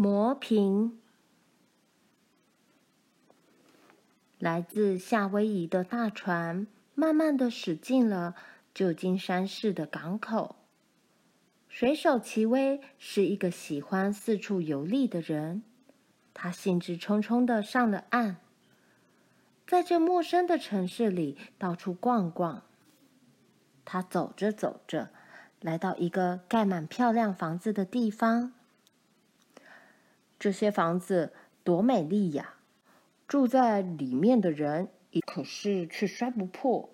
磨平。来自夏威夷的大船慢慢的驶进了旧金山市的港口。水手齐威是一个喜欢四处游历的人，他兴致冲冲的上了岸，在这陌生的城市里到处逛逛。他走着走着，来到一个盖满漂亮房子的地方。这些房子多美丽呀！住在里面的人，可是却摔不破。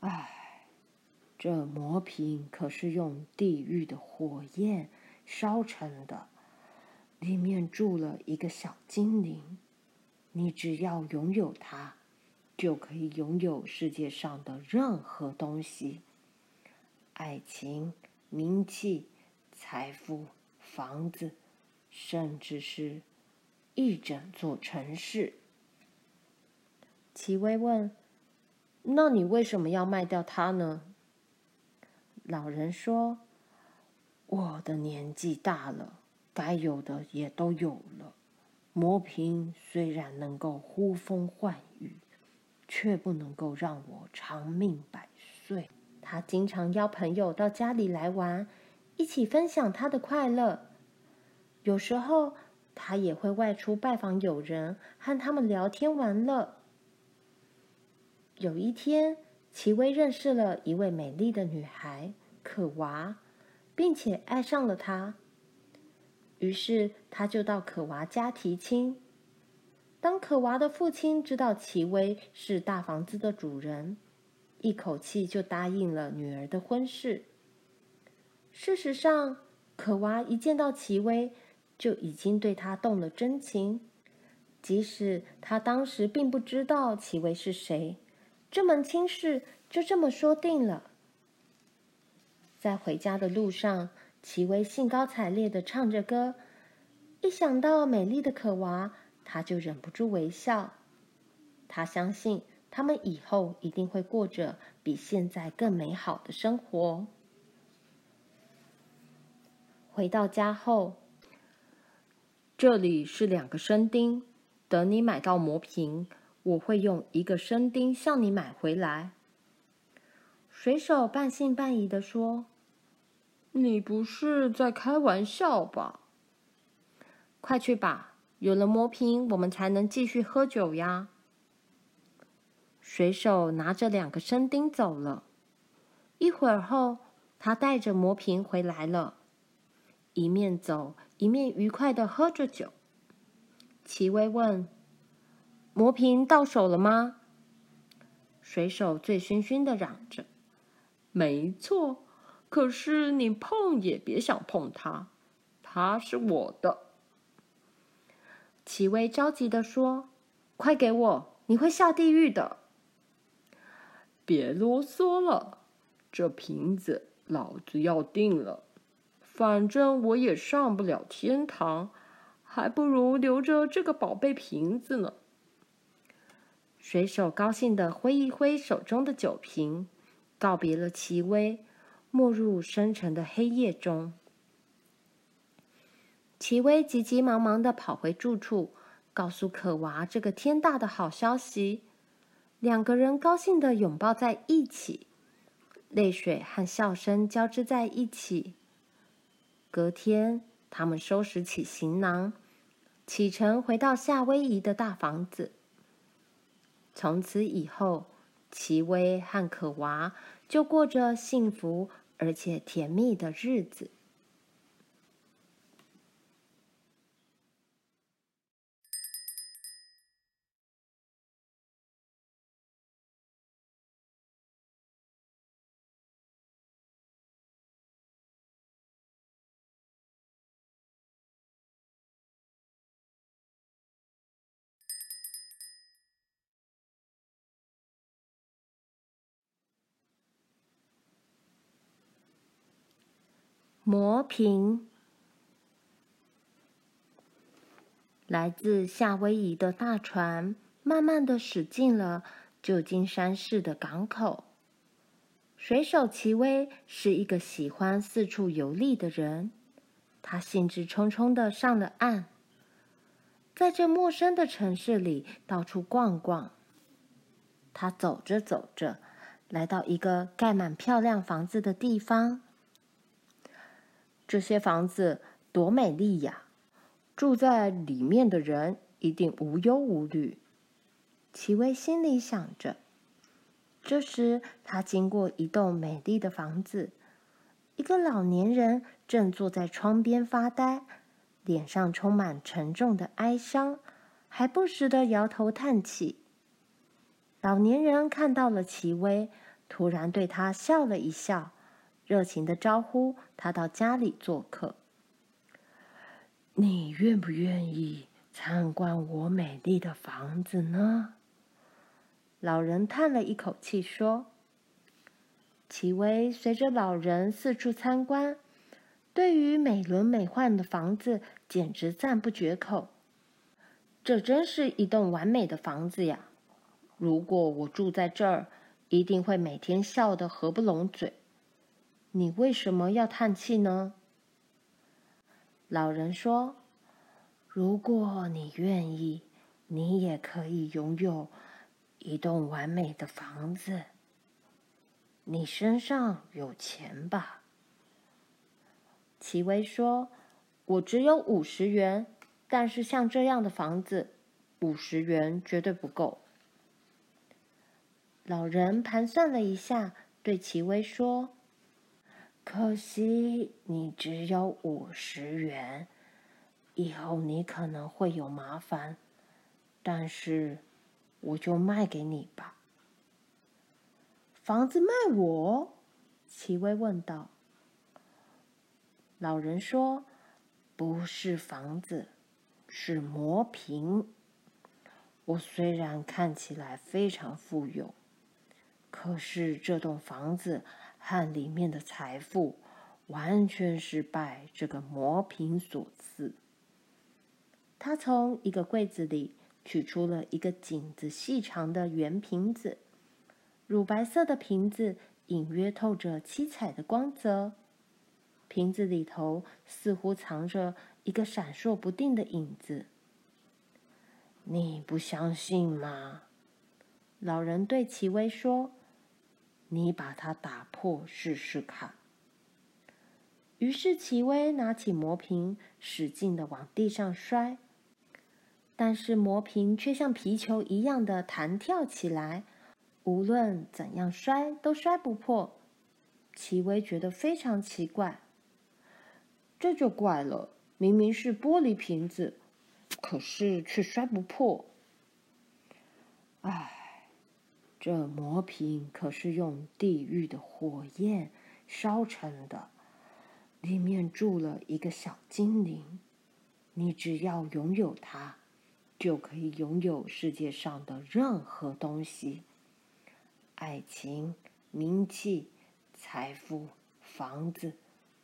唉，这魔瓶可是用地狱的火焰烧成的，里面住了一个小精灵。你只要拥有它，就可以拥有世界上的任何东西：爱情、名气、财富、房子，甚至是……一整座城市。齐威问：“那你为什么要卖掉它呢？”老人说：“我的年纪大了，该有的也都有了。魔瓶虽然能够呼风唤雨，却不能够让我长命百岁。他经常邀朋友到家里来玩，一起分享他的快乐。有时候。”他也会外出拜访友人，和他们聊天玩乐。有一天，齐威认识了一位美丽的女孩可娃，并且爱上了她。于是，他就到可娃家提亲。当可娃的父亲知道齐威是大房子的主人，一口气就答应了女儿的婚事。事实上，可娃一见到齐威，就已经对他动了真情，即使他当时并不知道齐威是谁，这门亲事就这么说定了。在回家的路上，齐威兴高采烈的唱着歌，一想到美丽的可娃，他就忍不住微笑。他相信他们以后一定会过着比现在更美好的生活。回到家后，这里是两个生钉，等你买到魔瓶，我会用一个生钉向你买回来。水手半信半疑地说：“你不是在开玩笑吧？”快去吧，有了魔瓶，我们才能继续喝酒呀。水手拿着两个生钉走了。一会儿后，他带着魔瓶回来了，一面走。一面愉快的喝着酒。齐威问：“魔瓶到手了吗？”水手醉醺醺的嚷着：“没错，可是你碰也别想碰它，它是我的。”齐威着急的说：“快给我，你会下地狱的！”别啰嗦了，这瓶子老子要定了。反正我也上不了天堂，还不如留着这个宝贝瓶子呢。水手高兴地挥一挥手中的酒瓶，告别了奇威，没入深沉的黑夜中。奇威急急忙忙地跑回住处，告诉可娃这个天大的好消息。两个人高兴地拥抱在一起，泪水和笑声交织在一起。隔天，他们收拾起行囊，启程回到夏威夷的大房子。从此以后，奇威和可娃就过着幸福而且甜蜜的日子。磨平。来自夏威夷的大船慢慢的驶进了旧金山市的港口。水手齐威是一个喜欢四处游历的人，他兴致冲冲地上了岸，在这陌生的城市里到处逛逛。他走着走着，来到一个盖满漂亮房子的地方。这些房子多美丽呀！住在里面的人一定无忧无虑。齐威心里想着。这时，他经过一栋美丽的房子，一个老年人正坐在窗边发呆，脸上充满沉重的哀伤，还不时地摇头叹气。老年人看到了齐威，突然对他笑了一笑，热情的招呼他到家里做客。你愿不愿意参观我美丽的房子呢？老人叹了一口气说：“奇威随着老人四处参观，对于美轮美奂的房子简直赞不绝口。这真是一栋完美的房子呀！”如果我住在这儿，一定会每天笑得合不拢嘴。你为什么要叹气呢？老人说：“如果你愿意，你也可以拥有一栋完美的房子。你身上有钱吧？”奇威说：“我只有五十元，但是像这样的房子，五十元绝对不够。”老人盘算了一下，对奇威说：“可惜你只有五十元，以后你可能会有麻烦。但是，我就卖给你吧。”房子卖我？奇威问道。老人说：“不是房子，是魔瓶。我虽然看起来非常富有。”可是这栋房子和里面的财富，完全是拜这个魔瓶所赐。他从一个柜子里取出了一个颈子细长的圆瓶子，乳白色的瓶子隐约透着七彩的光泽，瓶子里头似乎藏着一个闪烁不定的影子。你不相信吗？老人对奇威说。你把它打破试试看。于是奇威拿起魔瓶，使劲的往地上摔，但是魔瓶却像皮球一样的弹跳起来，无论怎样摔都摔不破。奇威觉得非常奇怪，这就怪了，明明是玻璃瓶子，可是却摔不破。唉。这魔瓶可是用地狱的火焰烧成的，里面住了一个小精灵。你只要拥有它，就可以拥有世界上的任何东西：爱情、名气、财富、房子，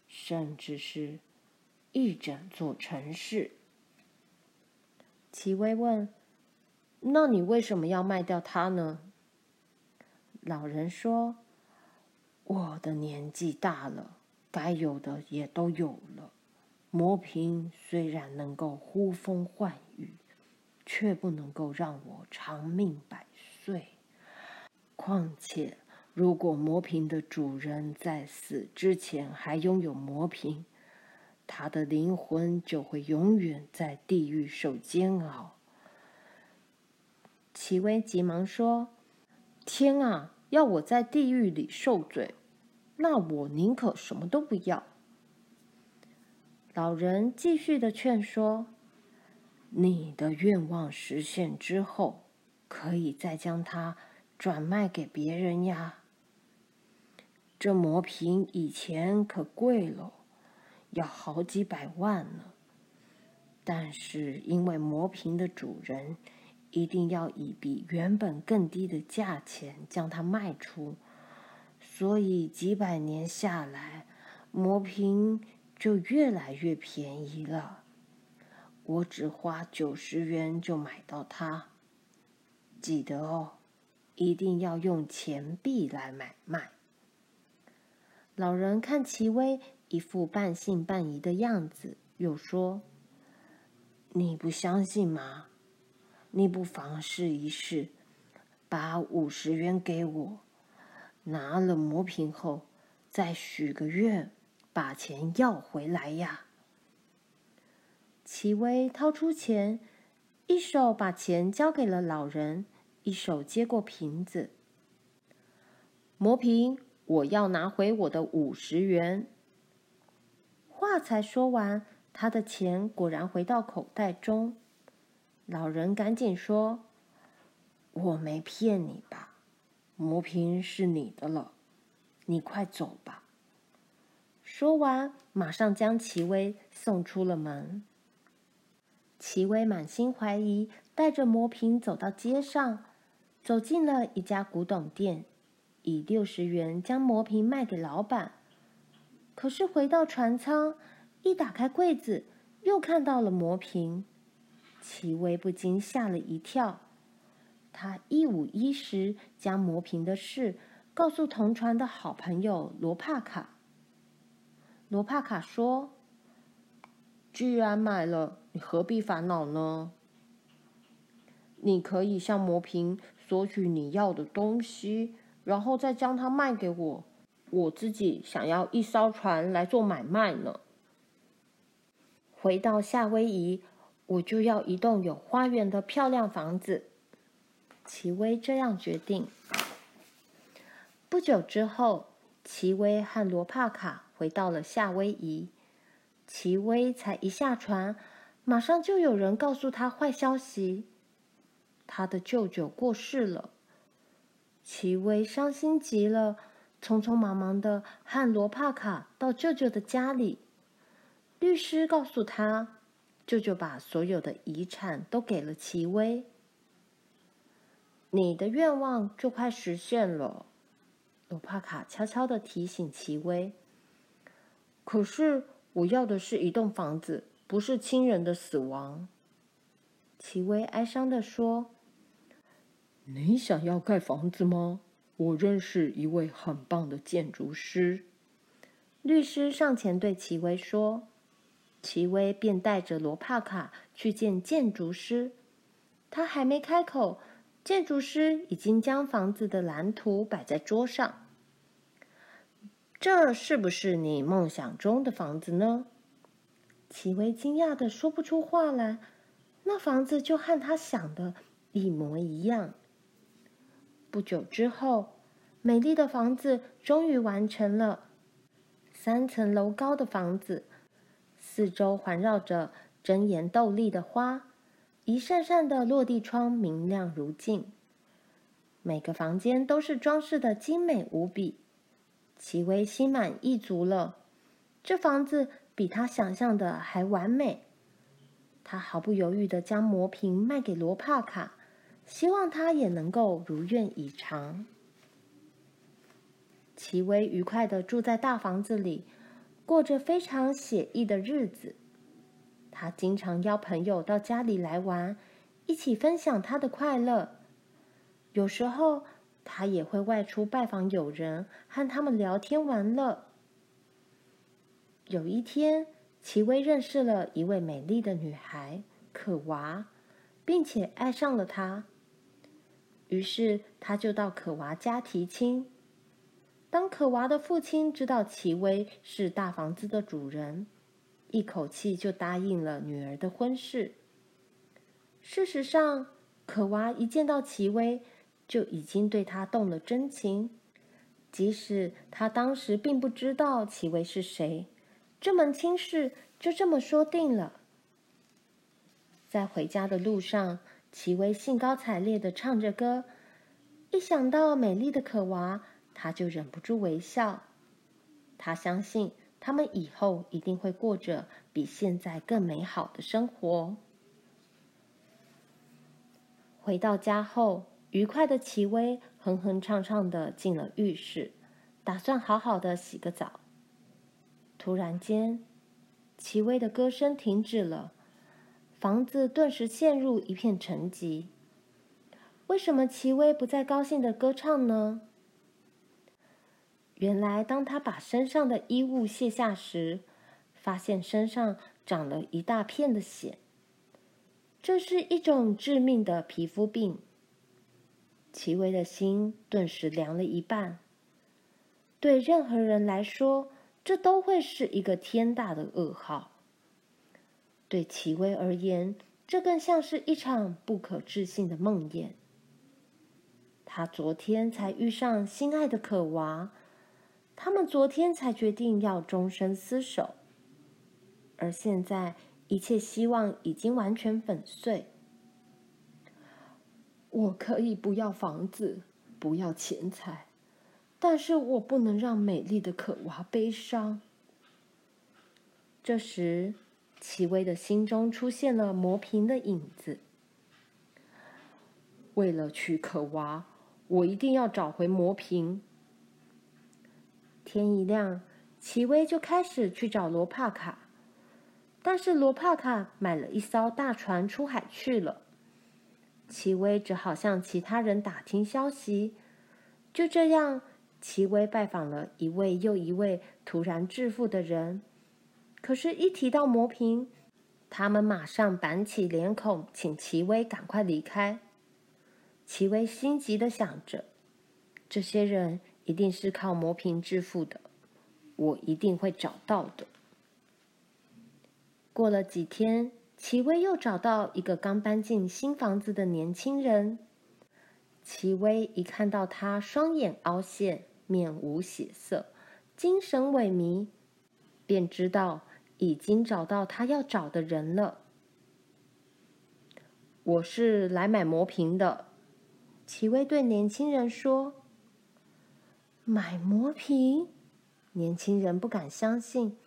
甚至是一整座城市。奇威问：“那你为什么要卖掉它呢？”老人说：“我的年纪大了，该有的也都有了。魔瓶虽然能够呼风唤雨，却不能够让我长命百岁。况且，如果魔瓶的主人在死之前还拥有魔瓶，他的灵魂就会永远在地狱受煎熬。”奇威急忙说：“天啊！”要我在地狱里受罪，那我宁可什么都不要。老人继续的劝说：“你的愿望实现之后，可以再将它转卖给别人呀。这魔瓶以前可贵了，要好几百万呢。但是因为魔瓶的主人……”一定要以比原本更低的价钱将它卖出，所以几百年下来，魔瓶就越来越便宜了。我只花九十元就买到它。记得哦，一定要用钱币来买卖。老人看奇威一副半信半疑的样子，又说：“你不相信吗？你不妨试一试，把五十元给我，拿了魔瓶后，再许个愿，把钱要回来呀。”齐威掏出钱，一手把钱交给了老人，一手接过瓶子。魔瓶，我要拿回我的五十元。话才说完，他的钱果然回到口袋中。老人赶紧说：“我没骗你吧？魔瓶是你的了，你快走吧。”说完，马上将奇威送出了门。奇威满心怀疑，带着魔瓶走到街上，走进了一家古董店，以六十元将魔瓶卖给老板。可是回到船舱，一打开柜子，又看到了魔瓶，奇威不禁吓了一跳。他一五一十将魔瓶的事告诉同船的好朋友罗帕卡。罗帕卡说：“既然买了。”你何必烦恼呢？你可以向魔瓶索取你要的东西，然后再将它卖给我。我自己想要一艘船来做买卖呢。回到夏威夷，我就要一栋有花园的漂亮房子。齐威这样决定。不久之后，齐威和罗帕卡回到了夏威夷。齐威才一下船。马上就有人告诉他坏消息，他的舅舅过世了。齐威伤心极了，匆匆忙忙的和罗帕卡到舅舅的家里。律师告诉他，舅舅把所有的遗产都给了奇威。你的愿望就快实现了，罗帕卡悄悄的提醒奇威。可是我要的是一栋房子。不是亲人的死亡，奇威哀伤地说：“你想要盖房子吗？我认识一位很棒的建筑师。”律师上前对奇威说：“齐威便带着罗帕卡去见建筑师。他还没开口，建筑师已经将房子的蓝图摆在桌上。这是不是你梦想中的房子呢？”齐威惊讶的说不出话来，那房子就和他想的一模一样。不久之后，美丽的房子终于完成了，三层楼高的房子，四周环绕着争妍斗丽的花，一扇扇的落地窗明亮如镜，每个房间都是装饰的精美无比。齐威心满意足了，这房子。比他想象的还完美。他毫不犹豫的将魔瓶卖给罗帕卡，希望他也能够如愿以偿。齐威愉快的住在大房子里，过着非常写意的日子。他经常邀朋友到家里来玩，一起分享他的快乐。有时候，他也会外出拜访友人，和他们聊天玩乐。有一天，齐威认识了一位美丽的女孩可娃，并且爱上了她。于是，他就到可娃家提亲。当可娃的父亲知道齐威是大房子的主人，一口气就答应了女儿的婚事。事实上，可娃一见到齐威，就已经对他动了真情，即使他当时并不知道齐威是谁。这门亲事就这么说定了。在回家的路上，齐威兴高采烈地唱着歌，一想到美丽的可娃，他就忍不住微笑。他相信他们以后一定会过着比现在更美好的生活。回到家后，愉快的齐威哼哼唱唱的进了浴室，打算好好的洗个澡。突然间，齐威的歌声停止了，房子顿时陷入一片沉寂。为什么齐威不再高兴的歌唱呢？原来，当他把身上的衣物卸下时，发现身上长了一大片的血。这是一种致命的皮肤病。齐威的心顿时凉了一半。对任何人来说，这都会是一个天大的噩耗。对齐威而言，这更像是一场不可置信的梦魇。他昨天才遇上心爱的可娃，他们昨天才决定要终身厮守，而现在一切希望已经完全粉碎。我可以不要房子，不要钱财，但是我不能让美丽的可娃悲伤。这时，齐威的心中出现了魔瓶的影子。为了娶可娃。我一定要找回魔瓶。天一亮，齐威就开始去找罗帕卡，但是罗帕卡买了一艘大船出海去了。齐威只好向其他人打听消息。就这样，齐威拜访了一位又一位突然致富的人，可是，一提到魔瓶，他们马上板起脸孔，请齐威赶快离开。齐威心急的想着：“这些人一定是靠魔瓶致富的，我一定会找到的。”过了几天，齐威又找到一个刚搬进新房子的年轻人。齐威一看到他，双眼凹陷，面无血色，精神萎靡，便知道已经找到他要找的人了。我是来买魔瓶的。齐威对年轻人说：“买魔瓶。”年轻人不敢相信，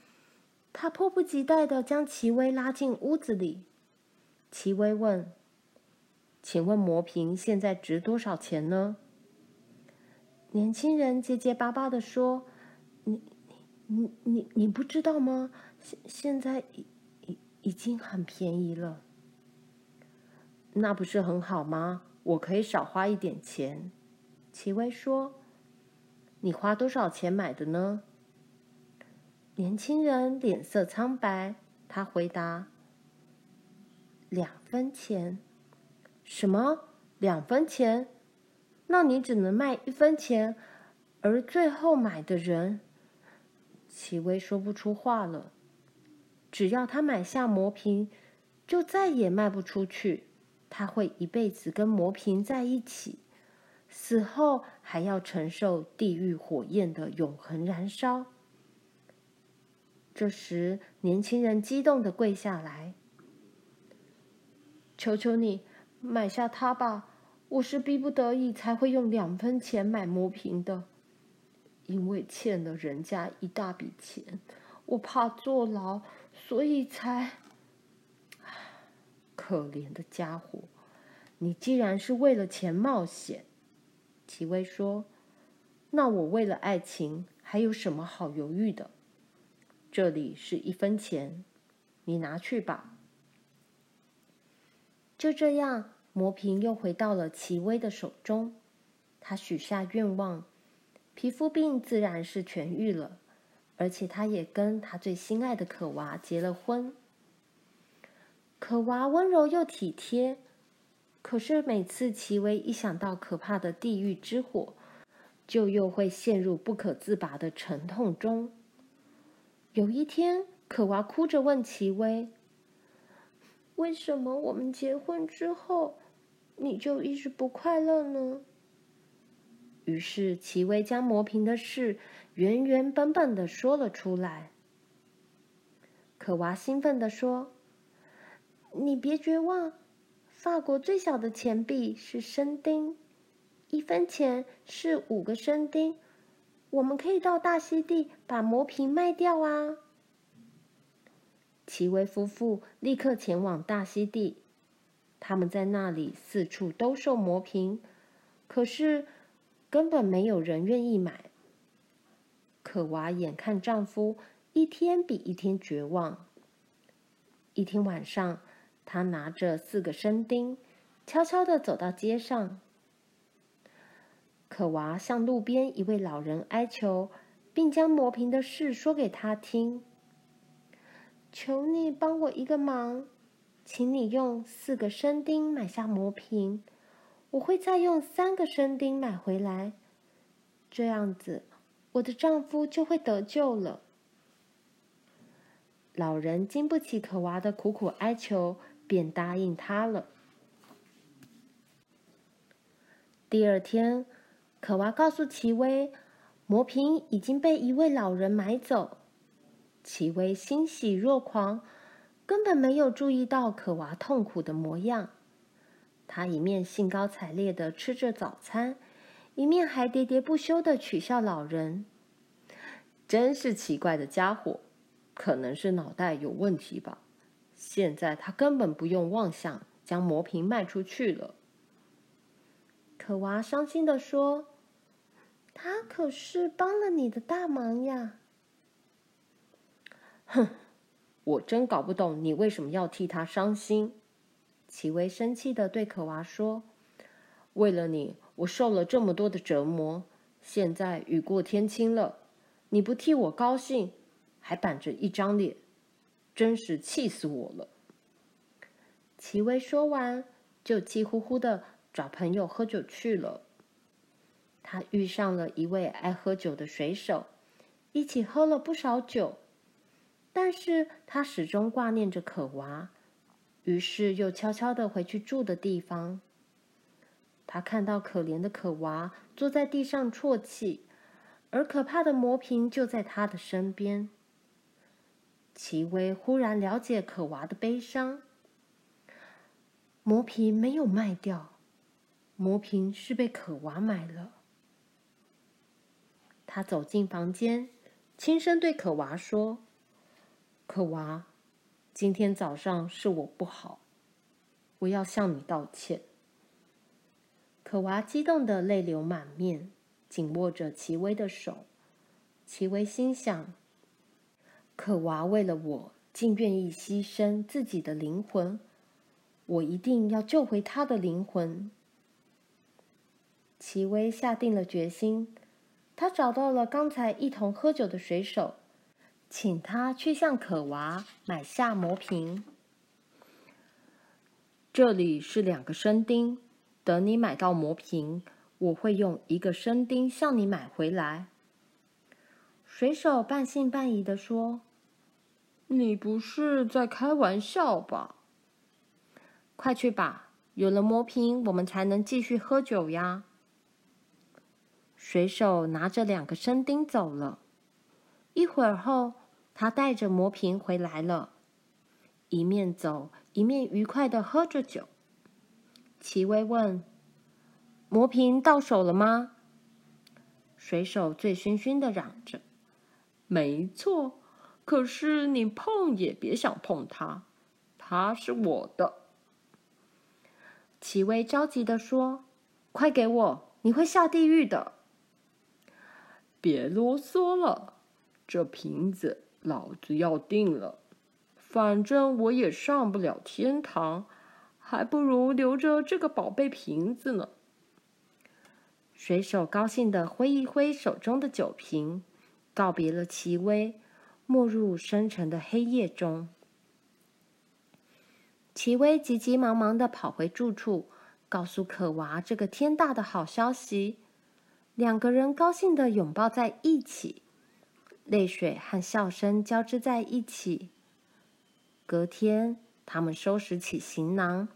他迫不及待地将齐威拉进屋子里。齐威问：“请问魔瓶现在值多少钱呢？”年轻人结结巴巴地说：“你、你、你、你不知道吗？现现在已、已、已经很便宜了。那不是很好吗？”我可以少花一点钱，齐威说：“你花多少钱买的呢？”年轻人脸色苍白，他回答：“两分钱。”“什么？两分钱？那你只能卖一分钱。”而最后买的人，齐威说不出话了。只要他买下魔瓶，就再也卖不出去。他会一辈子跟魔瓶在一起，死后还要承受地狱火焰的永恒燃烧。这时，年轻人激动的跪下来：“求求你，买下它吧！我是逼不得已才会用两分钱买魔瓶的，因为欠了人家一大笔钱，我怕坐牢，所以才……”可怜的家伙，你既然是为了钱冒险，齐威说，那我为了爱情还有什么好犹豫的？这里是一分钱，你拿去吧。就这样，魔瓶又回到了齐威的手中。他许下愿望，皮肤病自然是痊愈了，而且他也跟他最心爱的可娃结了婚。可娃温柔又体贴，可是每次齐威一想到可怕的地狱之火，就又会陷入不可自拔的沉痛中。有一天，可娃哭着问齐威：“为什么我们结婚之后，你就一直不快乐呢？”于是，齐威将魔瓶的事原原本本的说了出来。可娃兴奋地说。你别绝望，法国最小的钱币是生丁，一分钱是五个生丁。我们可以到大溪地把魔瓶卖掉啊！奇威夫妇立刻前往大溪地，他们在那里四处兜售魔瓶，可是根本没有人愿意买。可娃眼看丈夫一天比一天绝望，一天晚上。她拿着四个生丁，悄悄地走到街上。可娃向路边一位老人哀求，并将磨平的事说给他听。求你帮我一个忙，请你用四个生钉买下磨平，我会再用三个生钉买回来，这样子我的丈夫就会得救了。老人经不起可娃的苦苦哀求，便答应他了。第二天，可娃告诉奇威，磨平已经被一位老人买走。奇威欣喜若狂，根本没有注意到可娃痛苦的模样。他一面兴高采烈地吃着早餐，一面还喋喋不休地取笑老人：“真是奇怪的家伙，可能是脑袋有问题吧。现在他根本不用妄想将磨平卖出去了。”可娃伤心地说：“他可是帮了你的大忙呀！”哼，我真搞不懂你为什么要替他伤心。奇威生气的对可娃说：“为了你，我受了这么多的折磨。现在雨过天晴了，你不替我高兴，还板着一张脸，真是气死我了。”奇威说完，就气呼呼的。找朋友喝酒去了。他遇上了一位爱喝酒的水手，一起喝了不少酒。但是他始终挂念着可娃，于是又悄悄的回去住的地方。他看到可怜的可娃坐在地上啜泣，而可怕的磨平就在他的身边。奇威忽然了解可娃的悲伤，磨平没有卖掉。磨平是被可娃买了。他走进房间，轻声对可娃说：“可娃，今天早上是我不好，我要向你道歉。”可娃激动得泪流满面，紧握着奇威的手。奇威心想：可娃为了我，竟愿意牺牲自己的灵魂，我一定要救回他的灵魂。奇威下定了决心，他找到了刚才一同喝酒的水手，请他去向可娃买下魔瓶。这里是两个生钉，等你买到魔瓶，我会用一个生钉向你买回来。水手半信半疑地说：“你不是在开玩笑吧？快去吧，有了魔瓶，我们才能继续喝酒呀。”水手拿着两个生钉走了。一会儿后，他带着魔瓶回来了，一面走一面愉快的喝着酒。奇威问：“魔瓶到手了吗？”水手醉醺醺的嚷着：“没错，可是你碰也别想碰它，它是我的。”奇威着急地说：“快给我，你会下地狱的。”别啰嗦了，这瓶子老子要定了。反正我也上不了天堂，还不如留着这个宝贝瓶子呢。水手高兴地挥一挥手中的酒瓶，告别了奇威，没入深沉的黑夜中。奇威急急忙忙地跑回住处，告诉可娃这个天大的好消息。两个人高兴地拥抱在一起，泪水和笑声交织在一起。隔天，他们收拾起行囊，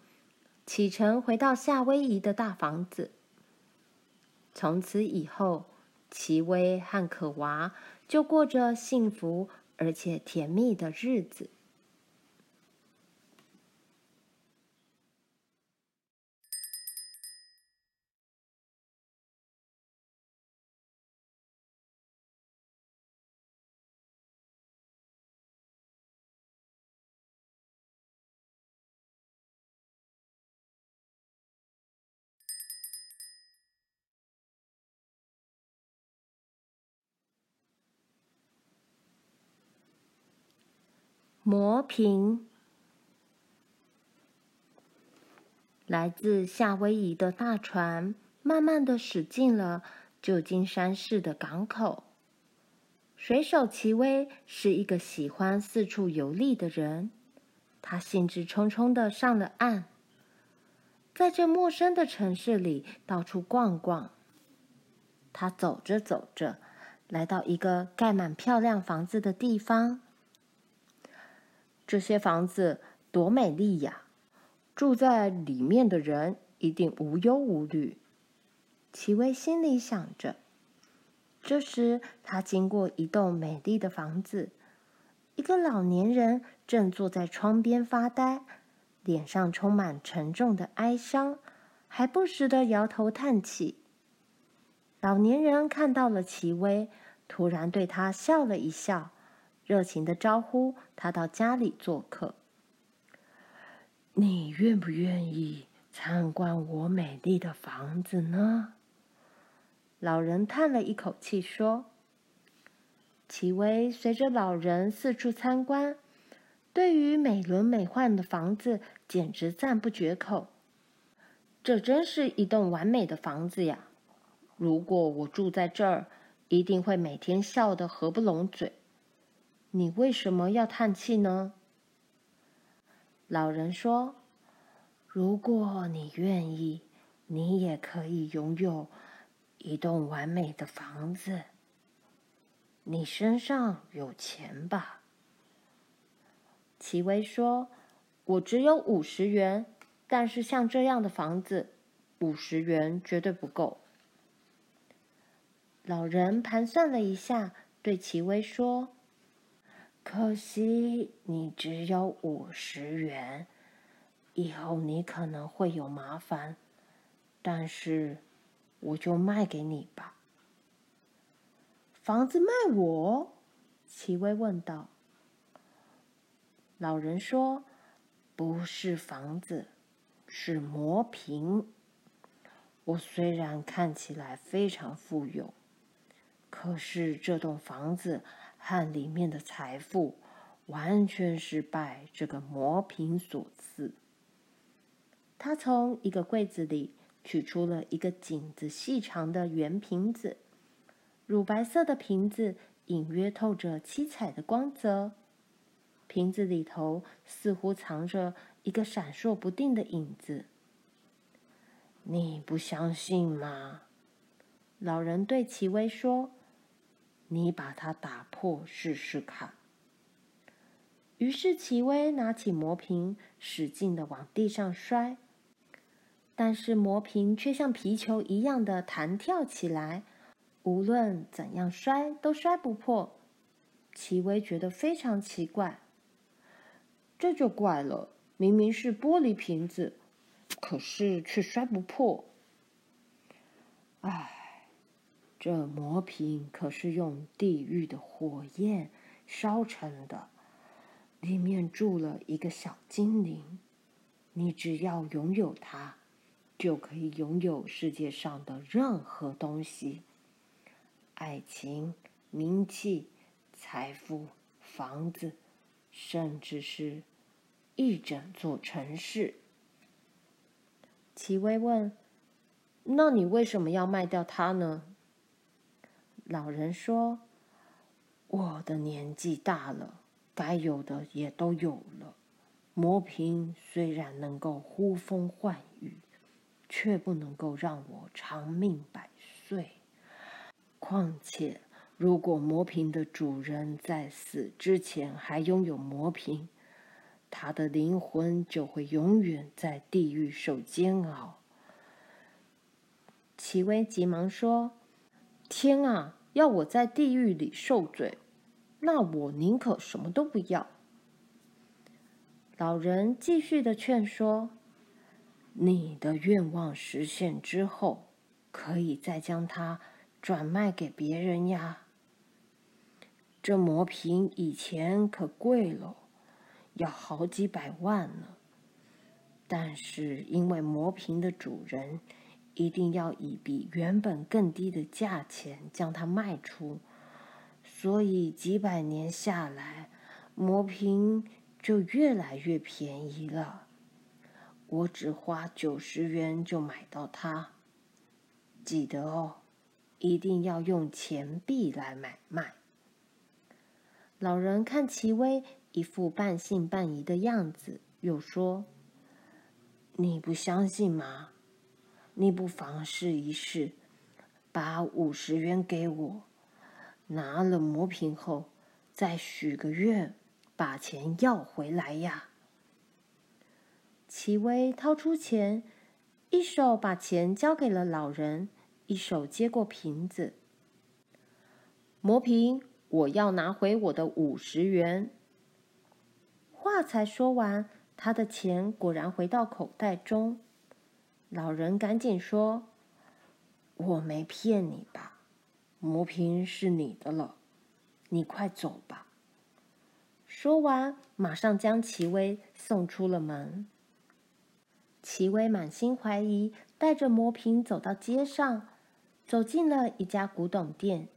启程回到夏威夷的大房子。从此以后，奇威和可娃就过着幸福而且甜蜜的日子。磨平，来自夏威夷的大船慢慢的驶进了旧金山市的港口。水手齐威是一个喜欢四处游历的人，他兴致冲冲地上了岸，在这陌生的城市里到处逛逛。他走着走着，来到一个盖满漂亮房子的地方。这些房子多美丽呀！住在里面的人一定无忧无虑。奇威心里想着。这时，他经过一栋美丽的房子，一个老年人正坐在窗边发呆，脸上充满沉重的哀伤，还不时地摇头叹气。老年人看到了奇威，突然对他笑了一笑，热情地招呼他到家里做客。你愿不愿意参观我美丽的房子呢？老人叹了一口气说：“奇威随着老人四处参观，对于美轮美奂的房子简直赞不绝口。这真是一栋完美的房子呀！如果我住在这儿，一定会每天笑得合不拢嘴。你为什么要叹气呢？”老人说：“如果你愿意，你也可以拥有。”一栋完美的房子。你身上有钱吧？奇威说：“我只有五十元，但是像这样的房子，五十元绝对不够。”老人盘算了一下，对奇威说：“可惜你只有五十元，以后你可能会有麻烦，但是……”我就卖给你吧。房子卖我？奇威问道。老人说：“不是房子，是魔瓶。我虽然看起来非常富有，可是这栋房子和里面的财富，完全是拜这个魔瓶所赐。”他从一个柜子里。取出了一个颈子细长的圆瓶子，乳白色的瓶子隐约透着七彩的光泽，瓶子里头似乎藏着一个闪烁不定的影子。你不相信吗？老人对奇威说：“你把它打破试试看。”于是奇威拿起魔瓶，使劲地往地上摔。但是魔瓶却像皮球一样的弹跳起来，无论怎样摔都摔不破。奇威觉得非常奇怪，这就怪了，明明是玻璃瓶子，可是却摔不破。唉，这魔瓶可是用地狱的火焰烧成的，里面住了一个小精灵，你只要拥有它。就可以拥有世界上的任何东西：爱情、名气、财富、房子，甚至是一整座城市。奇威问：“那你为什么要卖掉它呢？”老人说：“我的年纪大了，该有的也都有了。魔瓶虽然能够呼风唤雨。”却不能够让我长命百岁。况且，如果魔瓶的主人在死之前还拥有魔瓶，他的灵魂就会永远在地狱受煎熬。奇威急忙说：“天啊，要我在地狱里受罪，那我宁可什么都不要。”老人继续的劝说。你的愿望实现之后，可以再将它转卖给别人呀。这魔瓶以前可贵了，要好几百万呢。但是因为魔瓶的主人一定要以比原本更低的价钱将它卖出，所以几百年下来，魔瓶就越来越便宜了。我只花九十元就买到它，记得哦，一定要用钱币来买卖。老人看齐威一副半信半疑的样子，又说：“你不相信吗？你不妨试一试，把五十元给我，拿了魔瓶后，再许个愿，把钱要回来呀。”齐威掏出钱，一手把钱交给了老人，一手接过瓶子。魔瓶，我要拿回我的五十元。话才说完，他的钱果然回到口袋中。老人赶紧说：“我没骗你吧？魔瓶是你的了，你快走吧。”说完，马上将齐威送出了门。齐威满心怀疑，带着魔瓶走到街上，走进了一家古董店，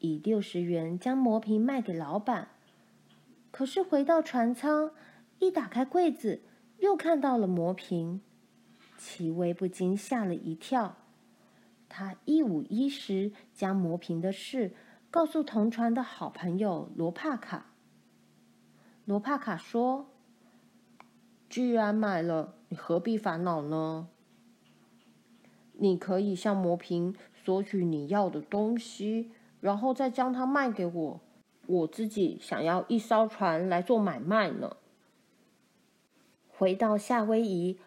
以六十元将魔瓶卖给老板。可是回到船舱，一打开柜子，又看到了魔瓶，齐威不禁吓了一跳。他一五一十将魔瓶的事告诉同船的好朋友罗帕卡。罗帕卡说：“既然买了。”你何必烦恼呢？你可以向魔瓶索取你要的东西，然后再将它卖给我。我自己想要一艘船来做买卖呢。回到夏威夷，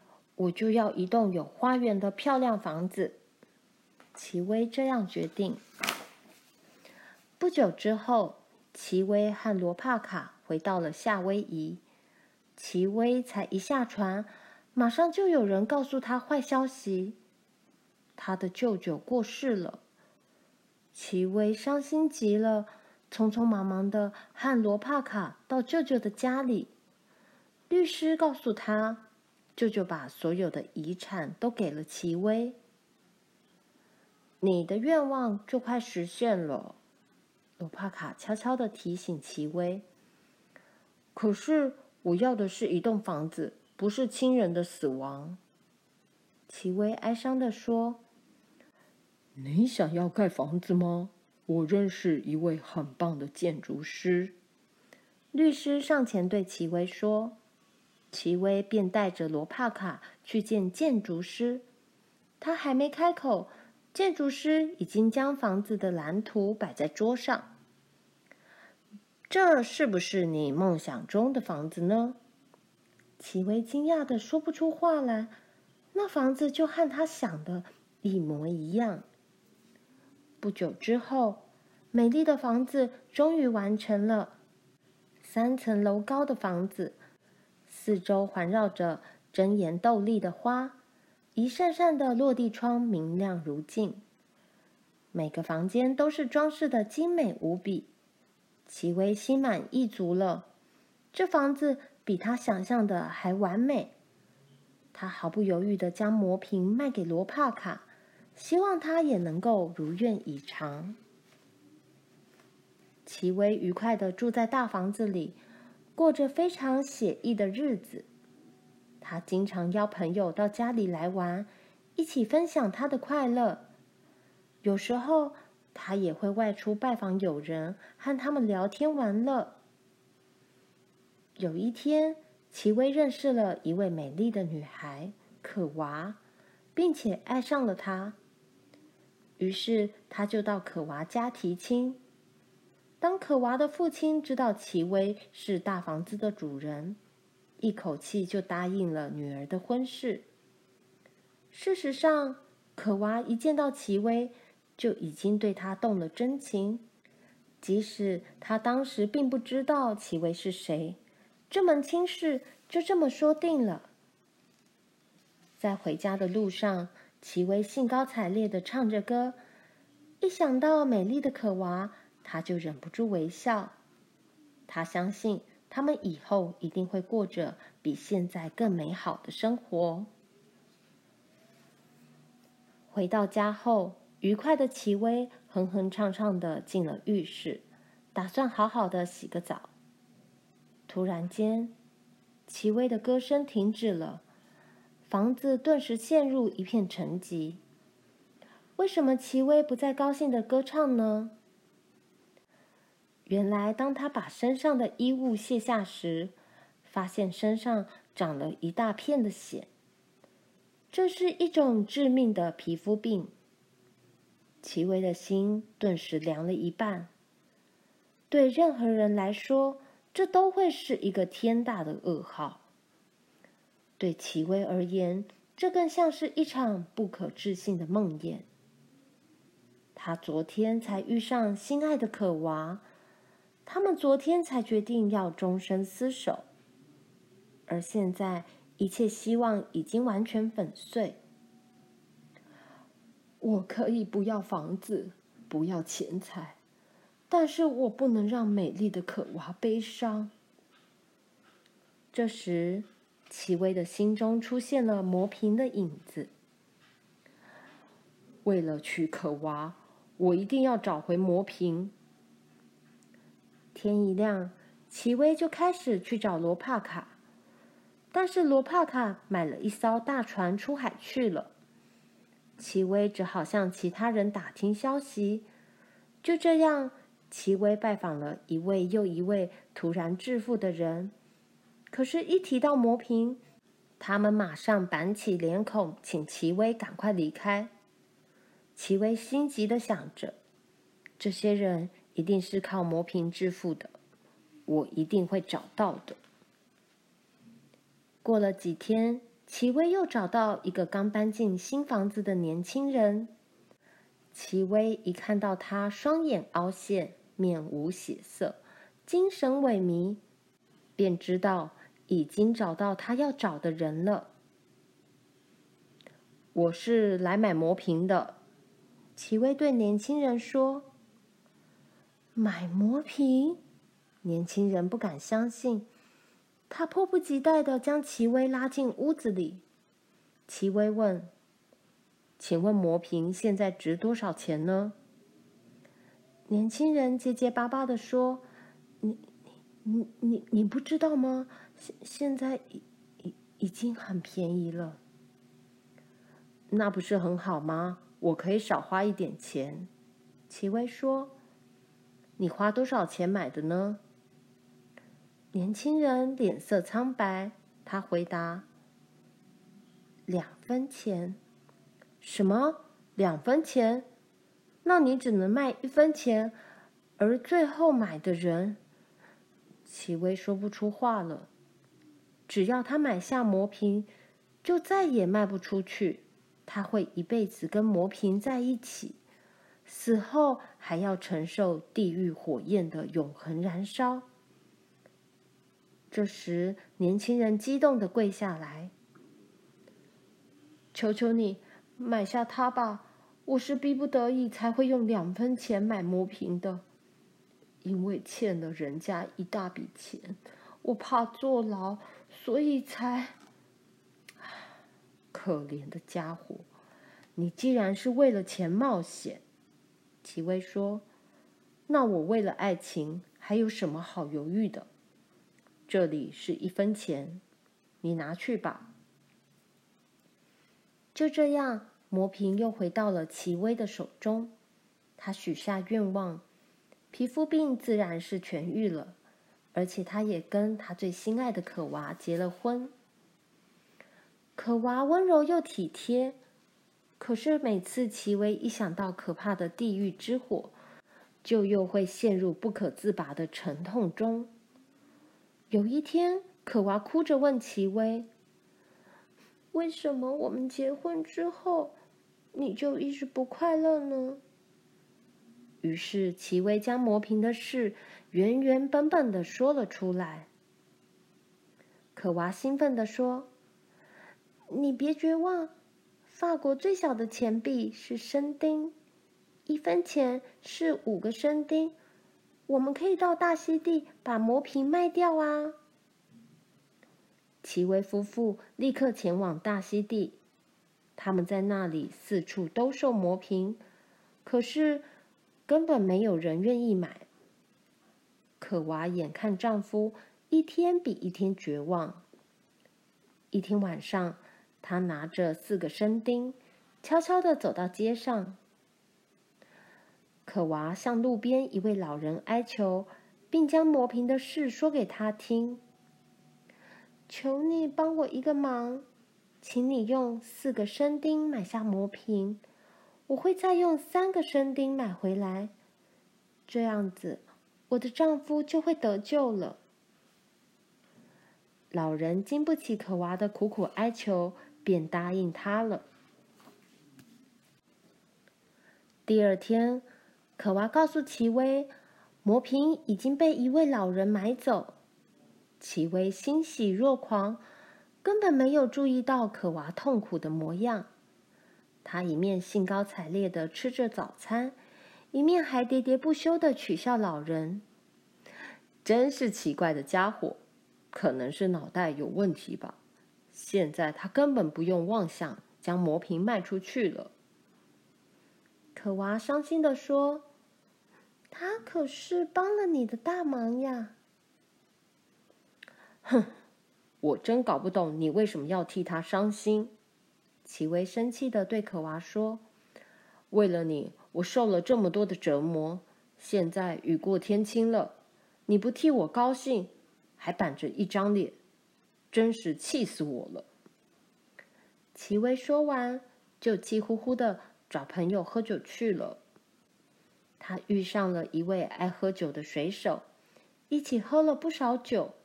我就要一栋有花园的漂亮房子。齐威这样决定。不久之后，齐威和罗帕卡回到了夏威夷。齐威才一下船。马上就有人告诉他坏消息，他的舅舅过世了。齐威伤心极了，匆匆忙忙的和罗帕卡到舅舅的家里。律师告诉他，舅舅把所有的遗产都给了齐威。你的愿望就快实现了，罗帕卡悄悄的提醒齐威。可是我要的是一栋房子。不是亲人的死亡，齐威哀伤地说：“你想要盖房子吗？我认识一位很棒的建筑师。”律师上前对齐威说，齐威便带着罗帕卡去见建筑师。他还没开口，建筑师已经将房子的蓝图摆在桌上。这是不是你梦想中的房子呢？齐威惊讶的说不出话来，那房子就和他想的一模一样。不久之后，美丽的房子终于完成了，三层楼高的房子，四周环绕着争妍斗丽的花，一扇扇的落地窗明亮如镜，每个房间都是装饰的精美无比。齐威心满意足了，这房子。比他想象的还完美。他毫不犹豫地将魔瓶卖给罗帕卡，希望他也能够如愿以偿。齐威愉快地住在大房子里，过着非常写意的日子。他经常邀朋友到家里来玩，一起分享他的快乐。有时候，他也会外出拜访友人，和他们聊天玩乐。有一天，齐威认识了一位美丽的女孩可娃，并且爱上了她。于是，他就到可娃家提亲。当可娃的父亲知道齐威是大房子的主人，一口气就答应了女儿的婚事。事实上，可娃一见到齐威，就已经对他动了真情，即使他当时并不知道齐威是谁。这门亲事就这么说定了。在回家的路上，齐威兴高采烈地唱着歌，一想到美丽的可娃，他就忍不住微笑。他相信他们以后一定会过着比现在更美好的生活。回到家后，愉快的齐威哼哼唱唱的进了浴室，打算好好的洗个澡。突然间，齐威的歌声停止了，房子顿时陷入一片沉寂。为什么齐威不再高兴的歌唱呢？原来，当他把身上的衣物卸下时，发现身上长了一大片的血。这是一种致命的皮肤病。齐威的心顿时凉了一半。对任何人来说，这都会是一个天大的噩耗。对齐威而言，这更像是一场不可置信的梦魇。他昨天才遇上心爱的可娃。他们昨天才决定要终身厮守，而现在一切希望已经完全粉碎。我可以不要房子，不要钱财，但是我不能让美丽的可娃悲伤。这时，齐威的心中出现了魔平的影子。为了娶可娃，我一定要找回魔平。天一亮，齐威就开始去找罗帕卡，但是罗帕卡买了一艘大船出海去了。齐威只好向其他人打听消息。就这样，齐威拜访了一位又一位突然致富的人，可是，一提到魔瓶，他们马上板起脸孔，请齐威赶快离开。齐威心急地想着，这些人。一定是靠魔平致富的，我一定会找到的。过了几天，齐威又找到一个刚搬进新房子的年轻人。齐威一看到他，双眼凹陷，面无血色，精神萎靡，便知道已经找到他要找的人了。我是来买魔平的，齐威对年轻人说。买魔瓶，年轻人不敢相信，他迫不及待地将齐威拉进屋子里。齐威问：“请问魔瓶现在值多少钱呢？”年轻人结结巴巴地说：“你、你、你、你、不知道吗？现现在已、已、已经很便宜了。那不是很好吗？我可以少花一点钱。”齐威说。你花多少钱买的呢？年轻人脸色苍白，他回答：“两分钱。”“什么？两分钱？那你只能卖一分钱。”而最后买的人，齐威说不出话了。只要他买下魔瓶，就再也卖不出去。他会一辈子跟魔瓶在一起。死后还要承受地狱火焰的永恒燃烧。这时，年轻人激动的跪下来：“求求你，买下它吧！我是逼不得已才会用两分钱买魔平的，因为欠了人家一大笔钱，我怕坐牢，所以才……可怜的家伙，你既然是为了钱冒险。”齐薇说：“那我为了爱情，还有什么好犹豫的？这里是一分钱，你拿去吧。”就这样，魔平又回到了齐威的手中。他许下愿望，皮肤病自然是痊愈了，而且他也跟他最心爱的可娃结了婚。可娃温柔又体贴。可是每次齐威一想到可怕的地狱之火，就又会陷入不可自拔的沉痛中。有一天，可娃哭着问齐威：“为什么我们结婚之后，你就一直不快乐呢？”于是齐威将磨平的事原原本本的说了出来。可娃兴奋地说：“你别绝望。”法国最小的钱币是生丁，一分钱是五个生丁。我们可以到大溪地把魔平卖掉啊！奇威夫妇立刻前往大溪地，他们在那里四处兜售魔平，可是根本没有人愿意买。可娃眼看丈夫一天比一天绝望，一天晚上。他拿着四个生钉，悄悄地走到街上。可娃向路边一位老人哀求，并将磨瓶的事说给他听。求你帮我一个忙，请你用四个生钉买下磨瓶，我会再用三个生钉买回来，这样子我的丈夫就会得救了。老人经不起可娃的苦苦哀求，便答应他了。第二天，可娃告诉奇威，磨瓶已经被一位老人买走。奇威欣喜若狂，根本没有注意到可娃痛苦的模样。他一面兴高采烈地吃着早餐，一面还喋喋不休地取笑老人：“真是奇怪的家伙，可能是脑袋有问题吧？现在他根本不用妄想将磨瓶卖出去了。”可娃伤心地说：“他可是帮了你的大忙呀。”哼，我真搞不懂你为什么要替他伤心。奇威生气的对可娃说：“为了你，我受了这么多的折磨。现在雨过天晴了，你不替我高兴，还板着一张脸，真是气死我了。”奇威说完，就气呼呼地找朋友喝酒去了。他遇上了一位爱喝酒的水手，一起喝了不少酒。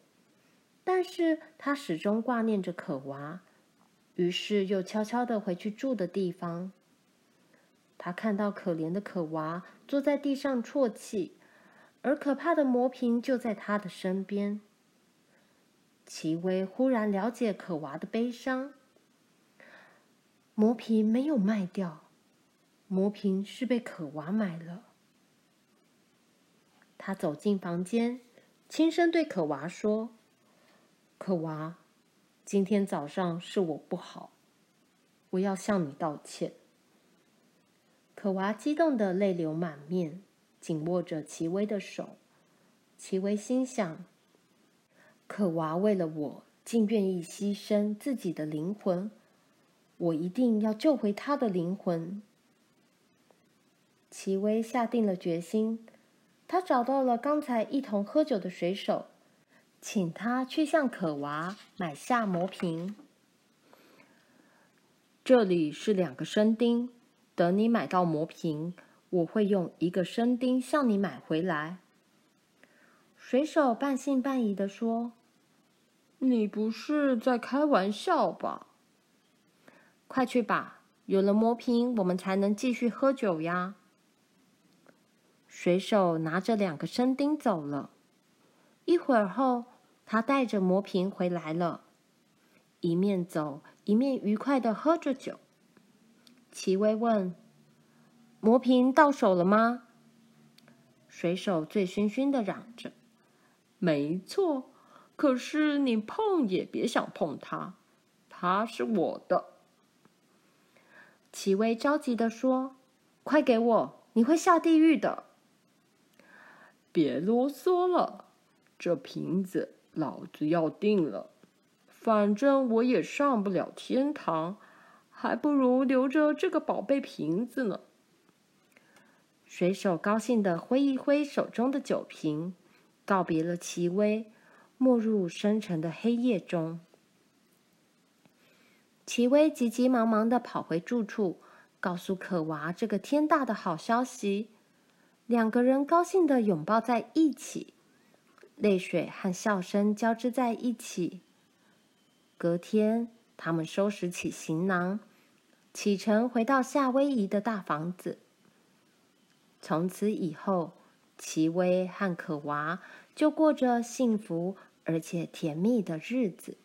但是他始终挂念着可娃，于是又悄悄地回去住的地方。他看到可怜的可娃坐在地上啜泣，而可怕的磨瓶就在他的身边。奇威忽然了解可娃的悲伤。磨瓶没有卖掉，磨瓶是被可娃买了。他走进房间，轻声对可娃说。可娃，今天早上是我不好，我要向你道歉。可娃激动得泪流满面，紧握着奇威的手。奇威心想：可娃为了我，竟愿意牺牲自己的灵魂，我一定要救回他的灵魂。奇威下定了决心，他找到了刚才一同喝酒的水手。请他去向可娃买下魔瓶。这里是两个生钉，等你买到魔瓶，我会用一个生钉向你买回来。水手半信半疑的说：“你不是在开玩笑吧？”快去吧，有了魔瓶，我们才能继续喝酒呀。水手拿着两个生钉走了。一会儿后，他带着魔瓶回来了，一面走一面愉快的喝着酒。奇威问：“魔瓶到手了吗？”水手醉醺醺的嚷着：“没错，可是你碰也别想碰它，它是我的。”齐威着急地说：“快给我，你会下地狱的！”别啰嗦了，这瓶子。老子要定了，反正我也上不了天堂，还不如留着这个宝贝瓶子呢。水手高兴地挥一挥手中的酒瓶，告别了奇威，没入深沉的黑夜中。奇威急急忙忙地跑回住处，告诉可娃这个天大的好消息。两个人高兴地拥抱在一起。泪水和笑声交织在一起。隔天，他们收拾起行囊，启程回到夏威夷的大房子。从此以后，奇威和可娃就过着幸福而且甜蜜的日子。